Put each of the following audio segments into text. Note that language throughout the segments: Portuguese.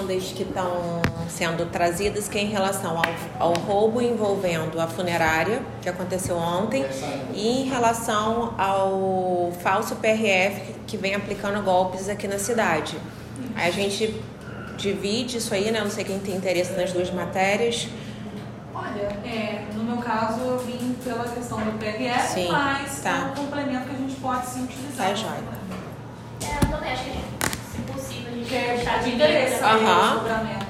demandas que estão sendo trazidas que é em relação ao, ao roubo envolvendo a funerária, que aconteceu ontem, e em relação ao falso PRF que vem aplicando golpes aqui na cidade. A gente divide isso aí, né? Não sei quem tem interesse nas duas matérias. Olha, é, no meu caso eu vim pela questão do PRF, Sim, mas tá. é um complemento que a gente pode sim utilizar. Tá, joia. De interesse. Aham. uhum.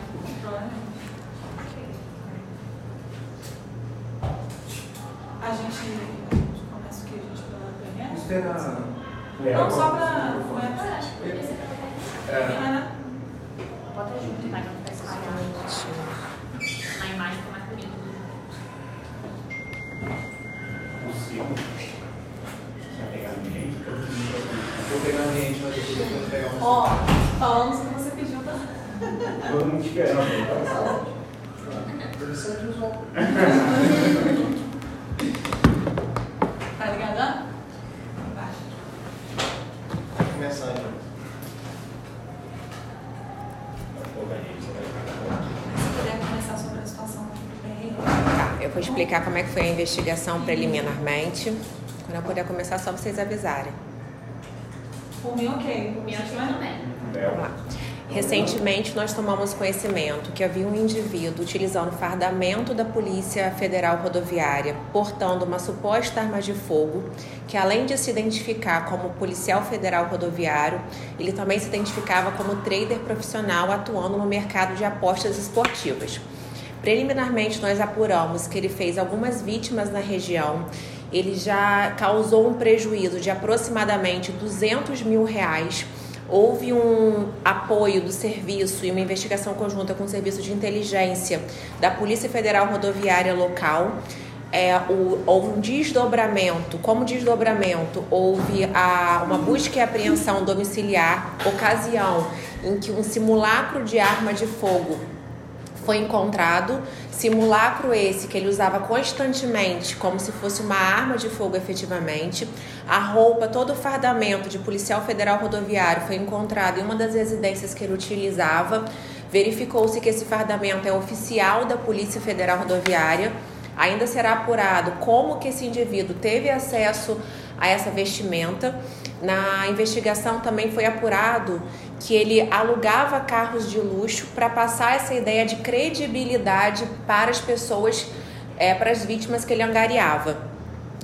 a gente, a gente começa o que? A gente pela PRF? Esperar. Não, só pra. Eu ser pela PRF. É, né? Bota junto, tá? Pra não ficar espalhado. Na imagem fica mais bonito. Possível. Vai pegar ambiente. Vou pegar ambiente, mas depois eu vou pegar um. Ó, falamos o que você pediu, tá? Todo mundo tá. Interessante visual. Tá ligado? Vai. Começar. Vou pegar isso, vai ficar. Se puder começar sobre a situação do PRF. Tá, eu vou explicar como é que foi a investigação preliminarmente. Quando eu puder começar, só vocês avisarem. Por mim, ok. O meu acho que Vai? também. Vamos lá. Recentemente, nós tomamos conhecimento que havia um indivíduo utilizando fardamento da Polícia Federal Rodoviária, portando uma suposta arma de fogo, que além de se identificar como policial federal rodoviário, ele também se identificava como trader profissional atuando no mercado de apostas esportivas. Preliminarmente, nós apuramos que ele fez algumas vítimas na região. Ele já causou um prejuízo de aproximadamente 200 mil reais. Houve um apoio do serviço e uma investigação conjunta com o serviço de inteligência da Polícia Federal Rodoviária local. É, o- houve um desdobramento. Como desdobramento, houve a, uma busca e apreensão domiciliar, ocasião em que um simulacro de arma de fogo foi encontrado. Simulacro esse que ele usava constantemente, como se fosse uma arma de fogo efetivamente. A roupa, todo o fardamento de policial federal rodoviário foi encontrado em uma das residências que ele utilizava. Verificou-se que esse fardamento é oficial da Polícia Federal Rodoviária. Ainda será apurado como que esse indivíduo teve acesso a essa vestimenta. Na investigação também foi apurado que ele alugava carros de luxo para passar essa ideia de credibilidade para as pessoas, é, para as vítimas que ele angariava.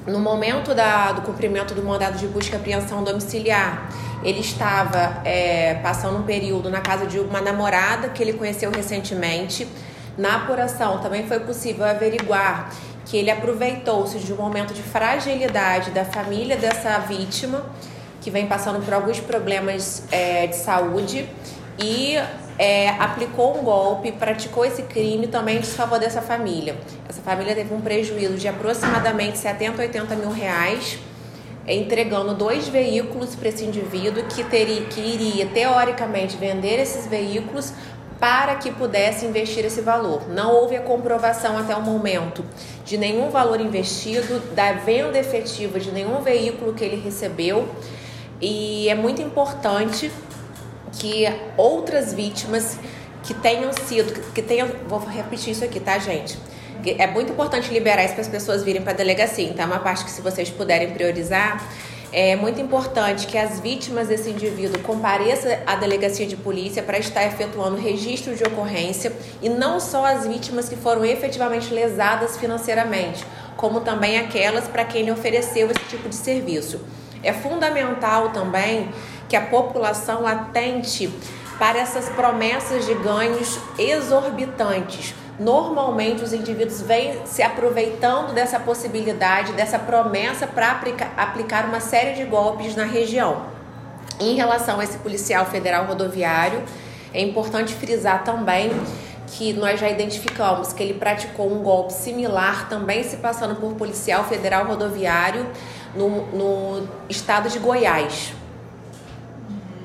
No momento da- do cumprimento do mandado de busca e apreensão domiciliar, ele estava é, passando um período na casa de uma namorada que ele conheceu recentemente. Na apuração também foi possível averiguar que ele aproveitou-se de um momento de fragilidade da família dessa vítima, que vem passando por alguns problemas é, de saúde, e é, aplicou um golpe, praticou esse crime também em desfavor dessa família. Essa família teve um prejuízo de aproximadamente 70, 80 mil reais, entregando dois veículos para esse indivíduo que, teria, que iria, teoricamente, vender esses veículos para que pudesse investir esse valor. Não houve a comprovação até o momento de nenhum valor investido, da venda efetiva de nenhum veículo que ele recebeu. E é muito importante que outras vítimas que tenham sido, que tenham, vou repetir isso aqui, tá, gente? É muito importante liberar isso para as pessoas virem para a delegacia. Então, é uma parte que, se vocês puderem priorizar, é muito importante que as vítimas desse indivíduo compareçam à delegacia de polícia para estar efetuando registro de ocorrência e não só as vítimas que foram efetivamente lesadas financeiramente, como também aquelas para quem ele ofereceu esse tipo de serviço. É fundamental também que a população atente para essas promessas de ganhos exorbitantes. Normalmente os indivíduos vêm se aproveitando dessa possibilidade, dessa promessa para aplica aplicar uma série de golpes na região. Em relação a esse policial federal rodoviário, é importante frisar também que nós já identificamos que ele praticou um golpe similar, também se passando por policial federal rodoviário no, no estado de Goiás.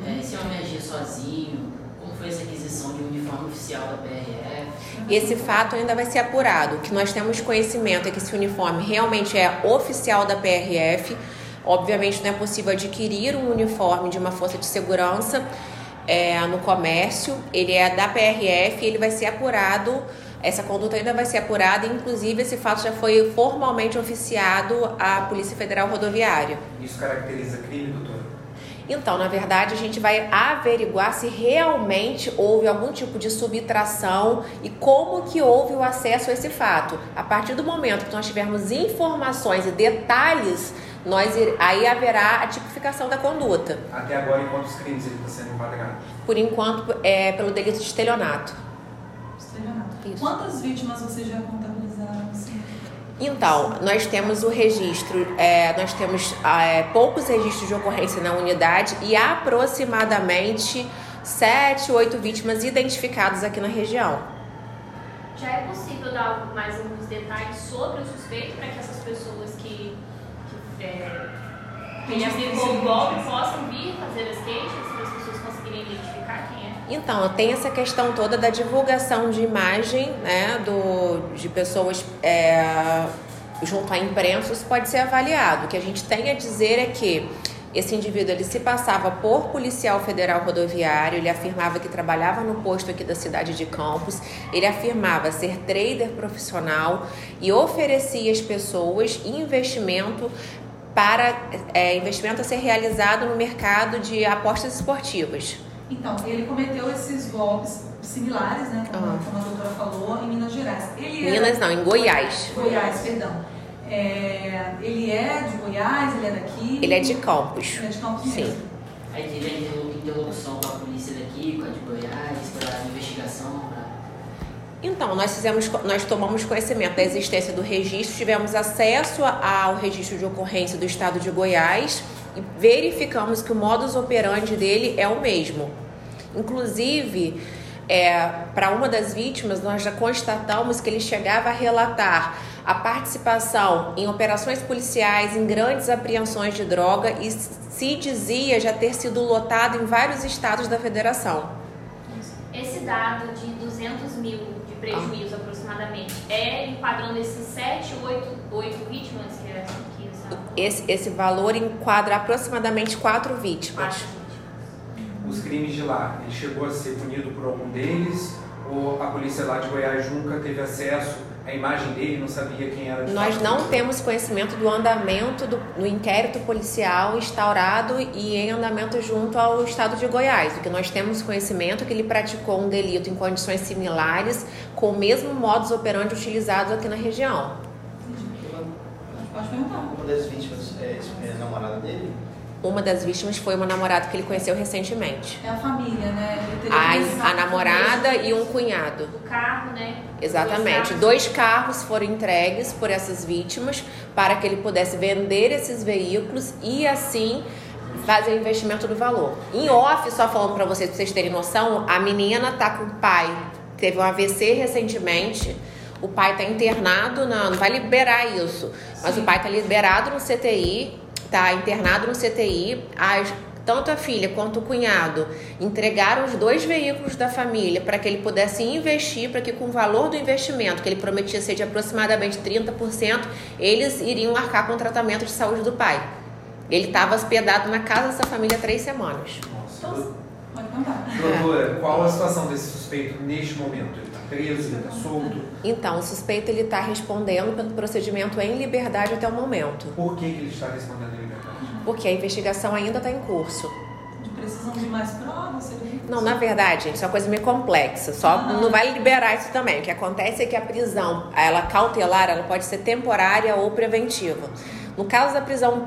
É, esse homem agia sozinho? Como foi essa aquisição de um uniforme oficial da PRF? Esse fato ainda vai ser apurado. O que nós temos conhecimento é que esse uniforme realmente é oficial da PRF. Obviamente não é possível adquirir um uniforme de uma força de segurança é, no comércio, ele é da PRF, ele vai ser apurado, essa conduta ainda vai ser apurada, inclusive esse fato já foi formalmente oficiado à Polícia Federal Rodoviária. Isso caracteriza crime, doutora? Então, na verdade, a gente vai averiguar se realmente houve algum tipo de subtração e como que houve o acesso a esse fato. A partir do momento que nós tivermos informações e detalhes, nós aí haverá a tipificação da conduta. Até agora, em quantos crimes ele está sendo enquadrado? Por enquanto, é pelo delito de estelionato. Isso. Quantas vítimas vocês já contabilizaram? Assim? Então, nós temos o registro, é, nós temos é, poucos registros de ocorrência na unidade e aproximadamente sete, oito vítimas identificadas aqui na região. Já é possível dar mais alguns detalhes sobre o suspeito para que essas pessoas que, que é, ele aplicou o golpe possam vir fazer as queixas, para as pessoas conseguirem identificar quem? Então, tem essa questão toda da divulgação de imagem, né, do, de pessoas é, junto à imprensa, isso pode ser avaliado. O que a gente tem a dizer é que esse indivíduo ele se passava por policial federal rodoviário, ele afirmava que trabalhava no posto aqui da cidade de Campos, ele afirmava ser trader profissional e oferecia às pessoas investimento para é, investimento a ser realizado no mercado de apostas esportivas. Então, ele cometeu esses golpes similares, né? Como, Ah. como a doutora falou, em Minas Gerais. Ele era- Minas não, em Goiás. Goiás, perdão. É, ele é de Goiás, ele é daqui? Ele é de Campos. Ele é de Campos Sim. mesmo. Aí teve a interlo- interlocução com a polícia daqui, com a de Goiás, para investigação, para Então, nós fizemos, nós tomamos conhecimento da existência do registro, tivemos acesso ao registro de ocorrência do estado de Goiás e verificamos que o modus operandi dele é o mesmo. Inclusive, é, para uma das vítimas, nós já constatamos que ele chegava a relatar a participação em operações policiais, em grandes apreensões de droga e se dizia já ter sido lotado em vários estados da federação. Esse dado de 200 mil de prejuízo aproximadamente é enquadrando esses 7, 8, 8 vítimas que, é- que são Esse, esse valor enquadra aproximadamente quatro vítimas. quatro vítimas. Os crimes de lá, ele chegou a ser punido por algum deles? Ou a polícia lá de Goiás nunca teve acesso à imagem dele, não sabia quem era de Nós fato? não temos conhecimento do andamento do, do inquérito policial instaurado e em andamento junto ao estado de Goiás. O que nós temos conhecimento é que ele praticou um delito em condições similares, com o mesmo modus operandi utilizado aqui na região. Pode perguntar. Uma das vítimas é, é namorada dele? Uma das vítimas foi uma namorada que ele conheceu recentemente. É a família, né? A, a namorada e um cunhado. O carro, né? Exatamente. Dois Dois carros foram entregues por essas vítimas para que ele pudesse vender esses veículos e assim fazer o investimento do valor. Em off, só falando para vocês, pra vocês terem noção, a menina tá com o pai, teve um AVC recentemente. O pai tá internado, na, não vai liberar isso, mas o pai tá liberado no CTI, tá internado no CTI. As, tanto a filha quanto o cunhado entregaram os dois veículos da família para que ele pudesse investir, para que com o valor do investimento, que ele prometia ser de aproximadamente 30%, eles iriam arcar com o tratamento de saúde do pai. Ele estava hospedado na casa dessa família há três semanas. Nossa. Então. Doutora, qual a situação desse suspeito neste momento? Preso, ele está solto? Então, o suspeito ele está respondendo pelo procedimento em liberdade até o momento, Por que, ele está respondendo em liberdade? porque a investigação ainda está em curso. De precisão de mais provas? Seria... Não, na verdade, gente, isso é uma coisa meio complexa. Só Ah. não vai liberar isso também. O que acontece é que a prisão, ela cautelar, ela pode ser temporária ou preventiva. No caso da prisão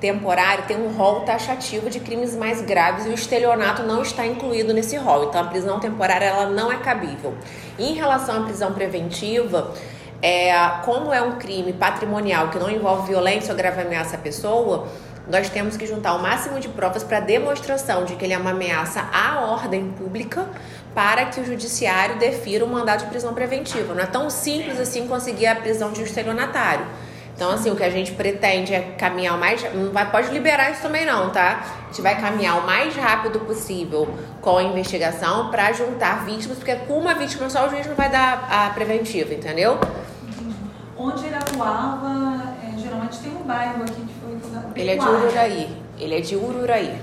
temporária, tem um rol taxativo de crimes mais graves e o estelionato não está incluído nesse rol. Então, a prisão temporária ela não é cabível. Em relação à prisão preventiva, é, como é um crime patrimonial que não envolve violência ou grave ameaça à pessoa, nós temos que juntar o máximo de provas para demonstração de que ele é uma ameaça à ordem pública para que o judiciário defira um mandado de prisão preventiva. Não é tão simples assim conseguir a prisão de um estelionatário. Então, assim, o que a gente pretende é caminhar o mais. Não vai, pode liberar isso também, não, tá? A gente vai caminhar o mais rápido possível com a investigação para juntar vítimas, porque com uma vítima só o juiz não vai dar a preventiva, entendeu? Onde ele atuava, é, geralmente tem um bairro aqui que foi... Ele é de Ururaí. Ele é de Ururaí.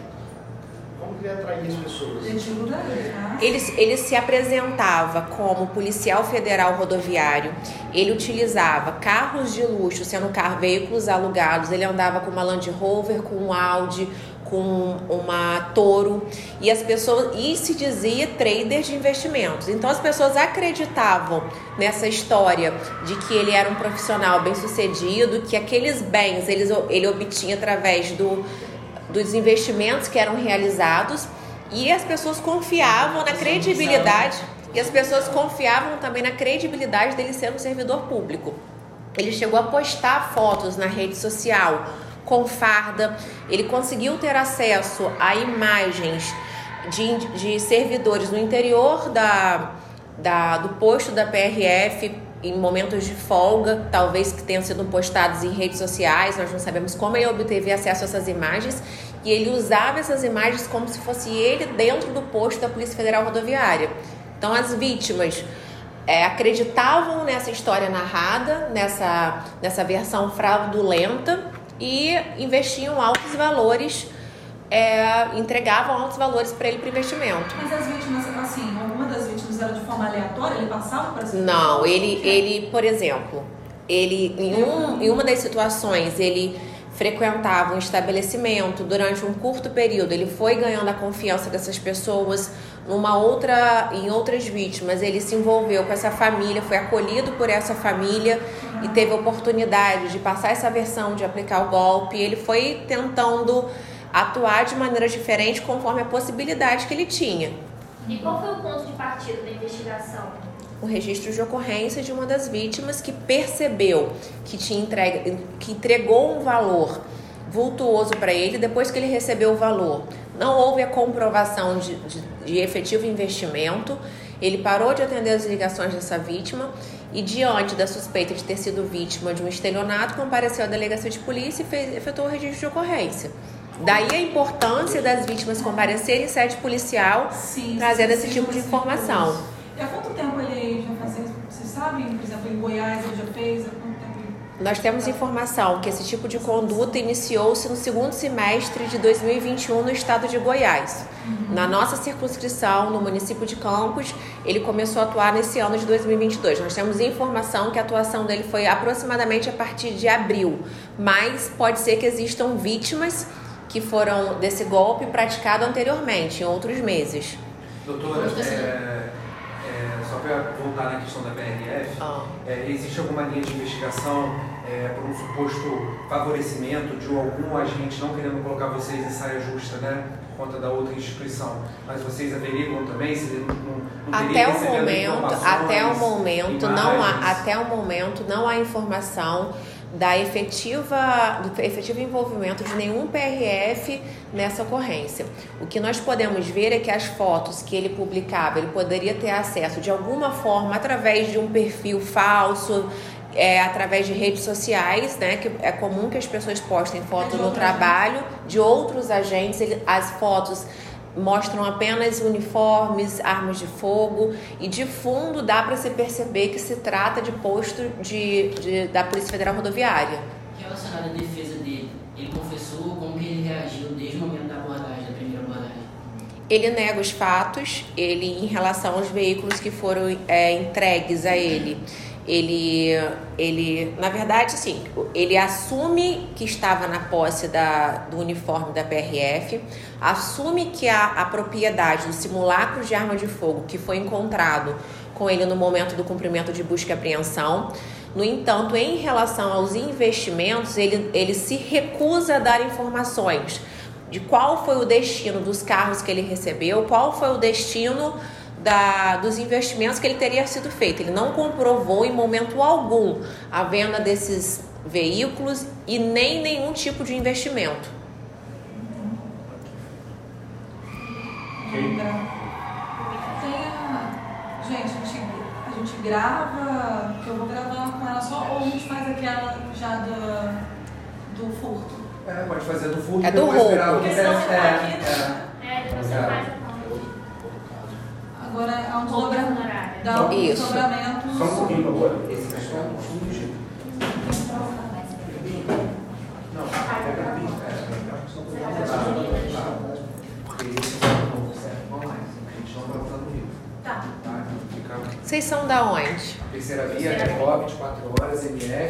Ele atraía as pessoas? Né? Ele, ele se apresentava como policial federal rodoviário, ele utilizava carros de luxo, sendo carro, veículos alugados, ele andava com uma Land Rover, com um Audi, com uma Toro e as pessoas e se dizia trader de investimentos. Então as pessoas acreditavam nessa história de que ele era um profissional bem-sucedido, que aqueles bens eles, ele obtinha através do, dos investimentos que eram realizados e as pessoas confiavam na credibilidade e as pessoas confiavam também na credibilidade dele ser um servidor público. Ele chegou a postar fotos na rede social com farda. Ele conseguiu ter acesso a imagens de, de servidores no interior da, da, do posto da PRF em momentos de folga, talvez que tenham sido postados em redes sociais, nós não sabemos como ele obteve acesso a essas imagens, e ele usava essas imagens como se fosse ele dentro do posto da Polícia Federal Rodoviária. Então as vítimas é, acreditavam nessa história narrada, nessa, nessa versão fraudulenta, e investiam altos valores, é, entregavam altos valores para ele para investimento. Mas as vítimas, assim, era de forma aleatória? Ele passava para essa Não, ele, ele, por exemplo, ele em, um, em uma das situações ele frequentava um estabelecimento durante um curto período, ele foi ganhando a confiança dessas pessoas. Numa outra, em outras vítimas, ele se envolveu com essa família, foi acolhido por essa família e teve oportunidade de passar essa versão, de aplicar o golpe. Ele foi tentando atuar de maneira diferente conforme a possibilidade que ele tinha. E qual foi o ponto de partida da investigação? O registro de ocorrência de uma das vítimas que percebeu que, tinha entregue, que entregou um valor vultuoso para ele depois que ele recebeu o valor. Não houve a comprovação de, de, de efetivo investimento. Ele parou de atender as ligações dessa vítima e, diante da suspeita de ter sido vítima de um estelionato, compareceu à delegacia de polícia e fez, efetuou o registro de ocorrência. Daí a importância das vítimas comparecerem em sede policial, sim, trazendo sim, esse tipo de informação. E há quanto tempo ele já faz isso? Vocês sabem, por exemplo, em Goiás ele já fez? Nós temos informação que esse tipo de conduta iniciou-se no segundo semestre de 2021 no estado de Goiás. Uhum. Na nossa circunscrição, no município de Campos, ele começou a atuar nesse ano de 2022. Nós temos informação que a atuação dele foi aproximadamente a partir de abril, mas pode ser que existam vítimas que foram desse golpe praticado anteriormente, em outros meses. Doutora, é, é, só para voltar na questão da PRF, ah. é, existe alguma linha de investigação é, por um suposto favorecimento de algum agente não querendo colocar vocês em saia justa, né? Por conta da outra instituição. Mas vocês averiguam também se não, não até o momento, até o momento não há, até o momento não há informação da efetiva, do efetivo envolvimento de nenhum PRF nessa ocorrência. O que nós podemos ver é que as fotos que ele publicava, ele poderia ter acesso de alguma forma através de um perfil falso, é, através de redes sociais, né? Que é comum que as pessoas postem fotos no trabalho de outros agentes, ele, as fotos mostram apenas uniformes, armas de fogo e de fundo dá para se perceber que se trata de posto de, de, da Polícia Federal Rodoviária. Relacionado à defesa dele, ele confessou como que ele reagiu desde o momento da abordagem, da primeira abordagem? Ele nega os fatos, ele em relação aos veículos que foram é, entregues a ele ele, ele, na verdade, sim, ele assume que estava na posse da, do uniforme da PRF, assume que a, a propriedade do simulacro de arma de fogo que foi encontrado com ele no momento do cumprimento de busca e apreensão. No entanto, em relação aos investimentos, ele, ele se recusa a dar informações de qual foi o destino dos carros que ele recebeu, qual foi o destino da, dos investimentos que ele teria sido feito. Ele não comprovou em momento algum a venda desses veículos e nem nenhum tipo de investimento. Tem Gente, a gente, a gente grava, que eu vou gravar com ela só, ou a gente faz aquela já do, do furto? É, pode fazer do furto. É do roubo. Porque senão é, é, é, depois você faz Agora é um desdobramento. Dá um Isso. desdobramento. Só um pouquinho, por favor. Esse cachorro é um fundo de jeito. Não, pega a pista. É, Vocês são da onde? terceira via, Record, 24 horas, MF.